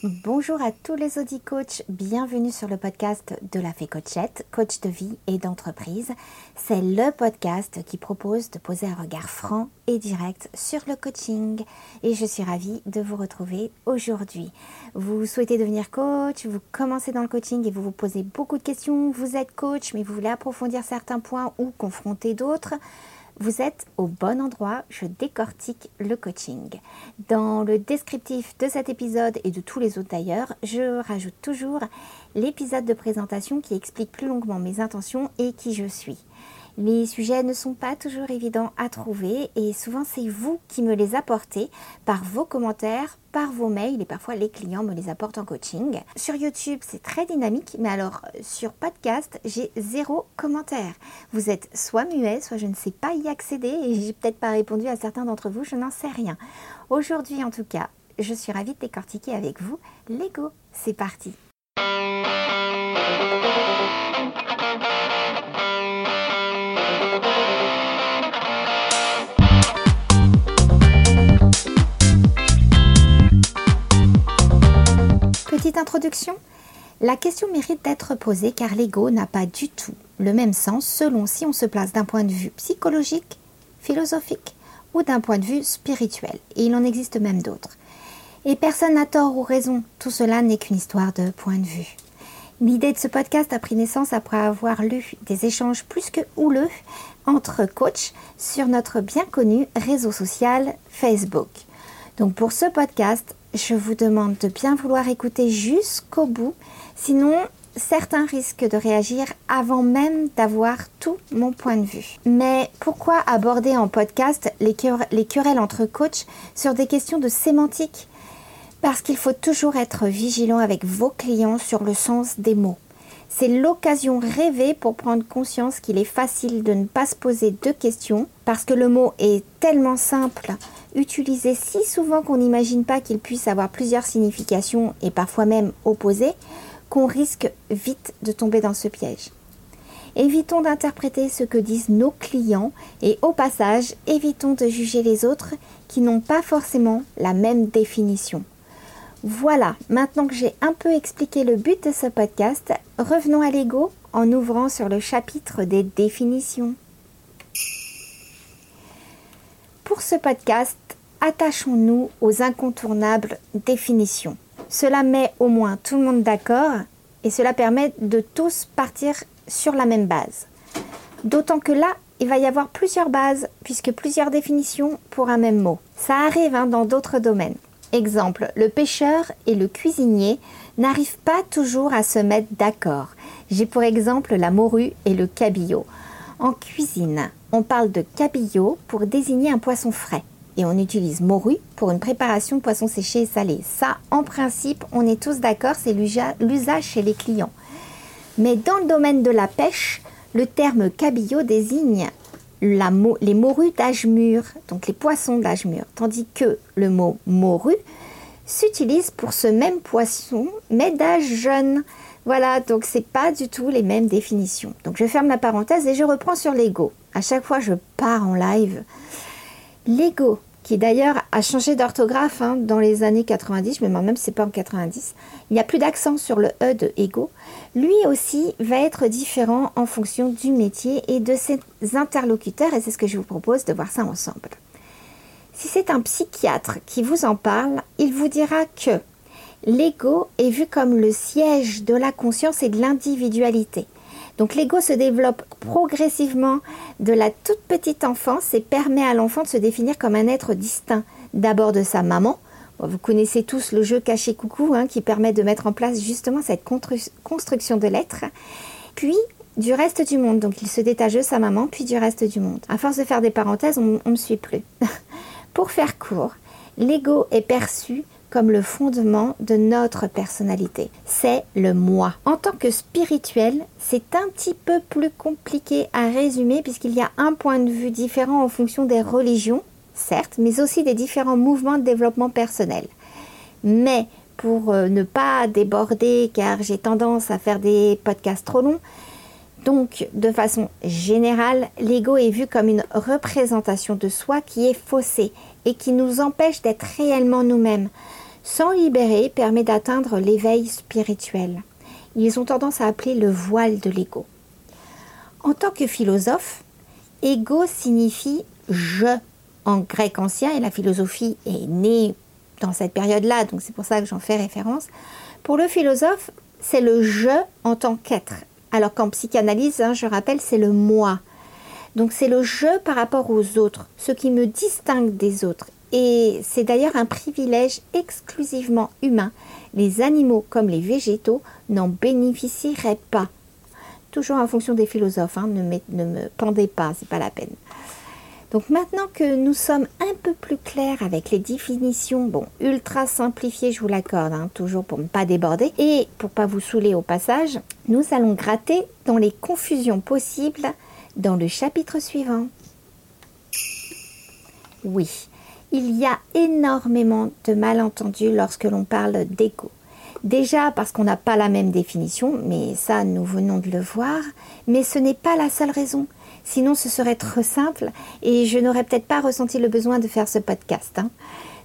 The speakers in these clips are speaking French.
Bonjour à tous les Audi Coach, bienvenue sur le podcast de la Fée Coachette, coach de vie et d'entreprise. C'est le podcast qui propose de poser un regard franc et direct sur le coaching et je suis ravie de vous retrouver aujourd'hui. Vous souhaitez devenir coach, vous commencez dans le coaching et vous vous posez beaucoup de questions, vous êtes coach mais vous voulez approfondir certains points ou confronter d'autres. Vous êtes au bon endroit, je décortique le coaching. Dans le descriptif de cet épisode et de tous les autres d'ailleurs, je rajoute toujours l'épisode de présentation qui explique plus longuement mes intentions et qui je suis. Les sujets ne sont pas toujours évidents à trouver et souvent c'est vous qui me les apportez par vos commentaires, par vos mails et parfois les clients me les apportent en coaching. Sur YouTube c'est très dynamique mais alors sur podcast j'ai zéro commentaire. Vous êtes soit muet, soit je ne sais pas y accéder et j'ai peut-être pas répondu à certains d'entre vous, je n'en sais rien. Aujourd'hui en tout cas, je suis ravie de décortiquer avec vous Lego. C'est parti. Introduction. La question mérite d'être posée car l'ego n'a pas du tout le même sens selon si on se place d'un point de vue psychologique, philosophique ou d'un point de vue spirituel. Et il en existe même d'autres. Et personne n'a tort ou raison, tout cela n'est qu'une histoire de point de vue. L'idée de ce podcast a pris naissance après avoir lu des échanges plus que houleux entre coachs sur notre bien connu réseau social Facebook. Donc pour ce podcast, je vous demande de bien vouloir écouter jusqu'au bout, sinon certains risquent de réagir avant même d'avoir tout mon point de vue. Mais pourquoi aborder en podcast les, querelles entre coachs sur des questions de sémantique? Parce qu'il faut toujours être vigilant avec vos clients sur le sens des mots. C'est l'occasion rêvée pour prendre conscience qu'il est facile de ne pas se poser deux questions parce que le mot est tellement simple utilisé si souvent qu'on n'imagine pas qu'il puisse avoir plusieurs significations et parfois même opposées, qu'on risque vite de tomber dans ce piège. Évitons d'interpréter ce que disent nos clients et au passage, évitons de juger les autres qui n'ont pas forcément la même définition. Voilà, maintenant que j'ai un peu expliqué le but de ce podcast, revenons à l'ego en ouvrant sur le chapitre des définitions. Pour ce podcast, attachons-nous aux incontournables définitions. Cela met au moins tout le monde d'accord et cela permet de tous partir sur la même base. D'autant que là, il va y avoir plusieurs bases puisque plusieurs définitions pour un même mot. Ça arrive hein, dans d'autres domaines. Exemple, le pêcheur et le cuisinier n'arrivent pas toujours à se mettre d'accord. J'ai pour exemple la morue et le cabillaud. En cuisine, on parle de cabillaud pour désigner un poisson frais et on utilise morue pour une préparation de poisson séché et salé. Ça, en principe, on est tous d'accord, c'est l'usage chez les clients. Mais dans le domaine de la pêche, le terme cabillaud désigne les morues d'âge mûr, donc les poissons d'âge mûr, tandis que le mot morue s'utilise pour ce même poisson, mais d'âge jeune. Voilà, donc c'est pas du tout les mêmes définitions. Donc je ferme la parenthèse et je reprends sur l'ego. À chaque fois je pars en live. L'ego, qui d'ailleurs a changé d'orthographe hein, dans les années 90, mais même si c'est pas en 90, il n'y a plus d'accent sur le E de ego. Lui aussi va être différent en fonction du métier et de ses interlocuteurs, et c'est ce que je vous propose de voir ça ensemble. Si c'est un psychiatre qui vous en parle, il vous dira que l'ego est vu comme le siège de la conscience et de l'individualité. Donc l'ego se développe progressivement de la toute petite enfance et permet à l'enfant de se définir comme un être distinct d'abord de sa maman. Vous connaissez tous le jeu caché coucou hein, qui permet de mettre en place justement cette construction de l'être. Puis du reste du monde. Donc il se détache de sa maman, puis du reste du monde. À force de faire des parenthèses, on ne me suit plus. Pour faire court, l'ego est perçu comme le fondement de notre personnalité. C'est le moi. En tant que spirituel, c'est un petit peu plus compliqué à résumer puisqu'il y a un point de vue différent en fonction des religions, certes, mais aussi des différents mouvements de développement personnel. Mais pour euh, ne pas déborder, car j'ai tendance à faire des podcasts trop longs, donc, de façon générale, l'ego est vu comme une représentation de soi qui est faussée et qui nous empêche d'être réellement nous-mêmes. S'en libérer permet d'atteindre l'éveil spirituel. Ils ont tendance à appeler le voile de l'ego. En tant que philosophe, ego signifie je en grec ancien et la philosophie est née dans cette période-là, donc c'est pour ça que j'en fais référence. Pour le philosophe, c'est le je en tant qu'être. Alors qu'en psychanalyse, hein, je rappelle, c'est le moi. Donc c'est le je par rapport aux autres, ce qui me distingue des autres. Et c'est d'ailleurs un privilège exclusivement humain. Les animaux comme les végétaux n'en bénéficieraient pas. Toujours en fonction des philosophes, hein, ne, me, ne me pendez pas, c'est pas la peine. Donc maintenant que nous sommes un peu plus clairs avec les définitions, bon, ultra simplifiées, je vous l'accorde, hein, toujours pour ne pas déborder, et pour pas vous saouler au passage, nous allons gratter dans les confusions possibles dans le chapitre suivant. Oui, il y a énormément de malentendus lorsque l'on parle d'égo. Déjà parce qu'on n'a pas la même définition, mais ça nous venons de le voir, mais ce n'est pas la seule raison. Sinon ce serait trop simple et je n'aurais peut-être pas ressenti le besoin de faire ce podcast. Hein.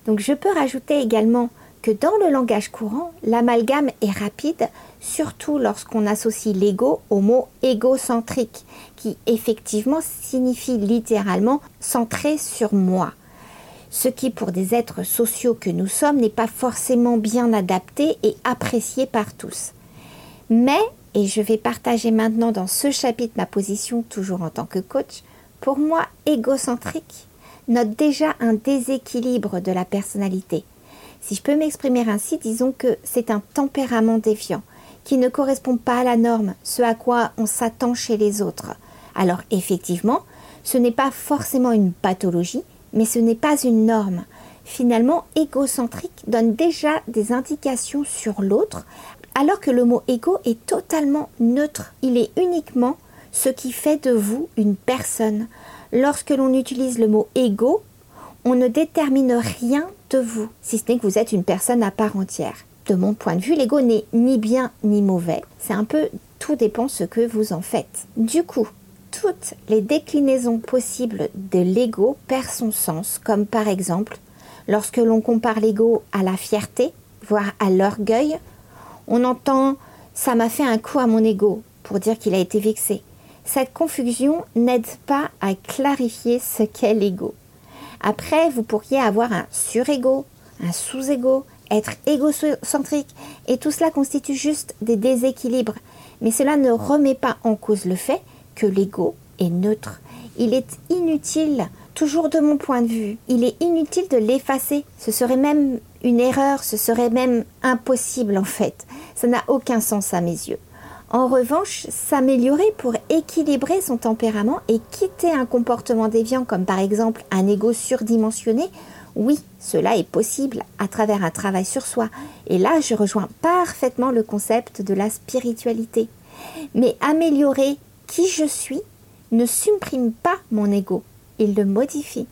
Donc je peux rajouter également que dans le langage courant, l'amalgame est rapide, surtout lorsqu'on associe l'ego au mot égocentrique, qui effectivement signifie littéralement centré sur moi ce qui pour des êtres sociaux que nous sommes n'est pas forcément bien adapté et apprécié par tous. Mais, et je vais partager maintenant dans ce chapitre ma position toujours en tant que coach, pour moi, égocentrique note déjà un déséquilibre de la personnalité. Si je peux m'exprimer ainsi, disons que c'est un tempérament défiant qui ne correspond pas à la norme, ce à quoi on s'attend chez les autres. Alors effectivement, ce n'est pas forcément une pathologie, mais ce n'est pas une norme. Finalement, égocentrique donne déjà des indications sur l'autre, alors que le mot égo est totalement neutre. Il est uniquement ce qui fait de vous une personne. Lorsque l'on utilise le mot égo, on ne détermine rien de vous, si ce n'est que vous êtes une personne à part entière. De mon point de vue, l'ego n'est ni bien ni mauvais. C'est un peu tout dépend ce que vous en faites. Du coup, toutes les déclinaisons possibles de l'ego perdent son sens, comme par exemple lorsque l'on compare l'ego à la fierté, voire à l'orgueil, on entend ça m'a fait un coup à mon ego pour dire qu'il a été vexé. Cette confusion n'aide pas à clarifier ce qu'est l'ego. Après, vous pourriez avoir un surego, un sous-ego, être égocentrique, et tout cela constitue juste des déséquilibres. Mais cela ne remet pas en cause le fait que l'ego est neutre. Il est inutile, toujours de mon point de vue, il est inutile de l'effacer. Ce serait même une erreur, ce serait même impossible en fait. Ça n'a aucun sens à mes yeux. En revanche, s'améliorer pour équilibrer son tempérament et quitter un comportement déviant comme par exemple un ego surdimensionné, oui, cela est possible à travers un travail sur soi. Et là, je rejoins parfaitement le concept de la spiritualité. Mais améliorer qui je suis ne supprime pas mon ego, il le modifie.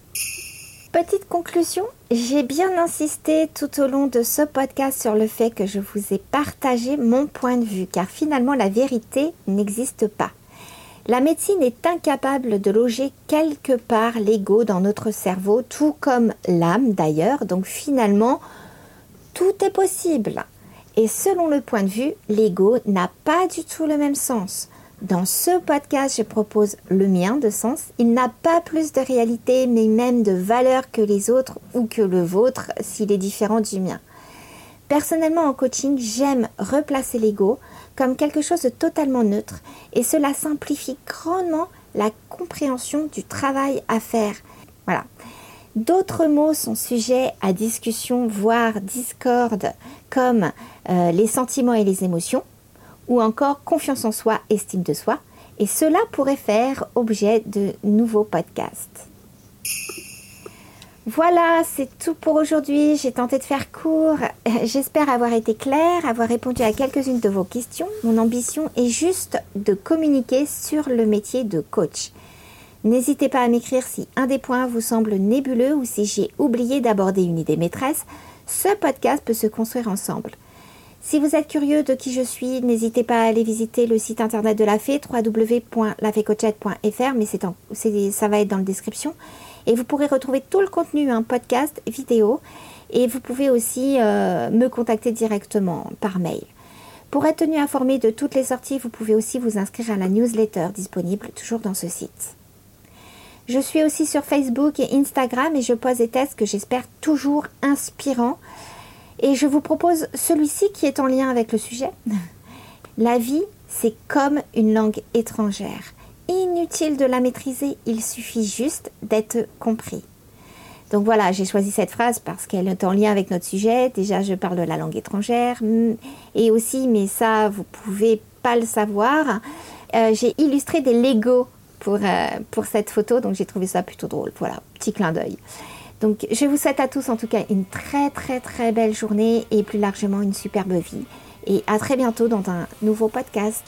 Petite conclusion, j'ai bien insisté tout au long de ce podcast sur le fait que je vous ai partagé mon point de vue, car finalement la vérité n'existe pas. La médecine est incapable de loger quelque part l'ego dans notre cerveau, tout comme l'âme d'ailleurs, donc finalement, tout est possible. Et selon le point de vue, l'ego n'a pas du tout le même sens. Dans ce podcast, je propose le mien de sens. Il n'a pas plus de réalité, mais même de valeur que les autres ou que le vôtre s'il est différent du mien. Personnellement, en coaching, j'aime replacer l'ego comme quelque chose de totalement neutre et cela simplifie grandement la compréhension du travail à faire. Voilà. D'autres mots sont sujets à discussion, voire discorde, comme euh, les sentiments et les émotions ou encore confiance en soi, estime de soi, et cela pourrait faire objet de nouveaux podcasts. Voilà, c'est tout pour aujourd'hui. J'ai tenté de faire court. J'espère avoir été claire, avoir répondu à quelques-unes de vos questions. Mon ambition est juste de communiquer sur le métier de coach. N'hésitez pas à m'écrire si un des points vous semble nébuleux ou si j'ai oublié d'aborder une idée maîtresse. Ce podcast peut se construire ensemble. Si vous êtes curieux de qui je suis, n'hésitez pas à aller visiter le site internet de la Fée, www.lafécoachette.fr, mais ça va être dans la description. Et vous pourrez retrouver tout le contenu, un podcast, vidéo. Et vous pouvez aussi euh, me contacter directement par mail. Pour être tenu informé de toutes les sorties, vous pouvez aussi vous inscrire à la newsletter disponible toujours dans ce site. Je suis aussi sur Facebook et Instagram et je pose des tests que j'espère toujours inspirants. Et je vous propose celui-ci qui est en lien avec le sujet. La vie, c'est comme une langue étrangère. Inutile de la maîtriser, il suffit juste d'être compris. Donc voilà, j'ai choisi cette phrase parce qu'elle est en lien avec notre sujet. Déjà, je parle de la langue étrangère. Mm, et aussi, mais ça, vous pouvez pas le savoir, euh, j'ai illustré des Lego pour, euh, pour cette photo. Donc j'ai trouvé ça plutôt drôle. Voilà, petit clin d'œil. Donc je vous souhaite à tous en tout cas une très très très belle journée et plus largement une superbe vie. Et à très bientôt dans un nouveau podcast.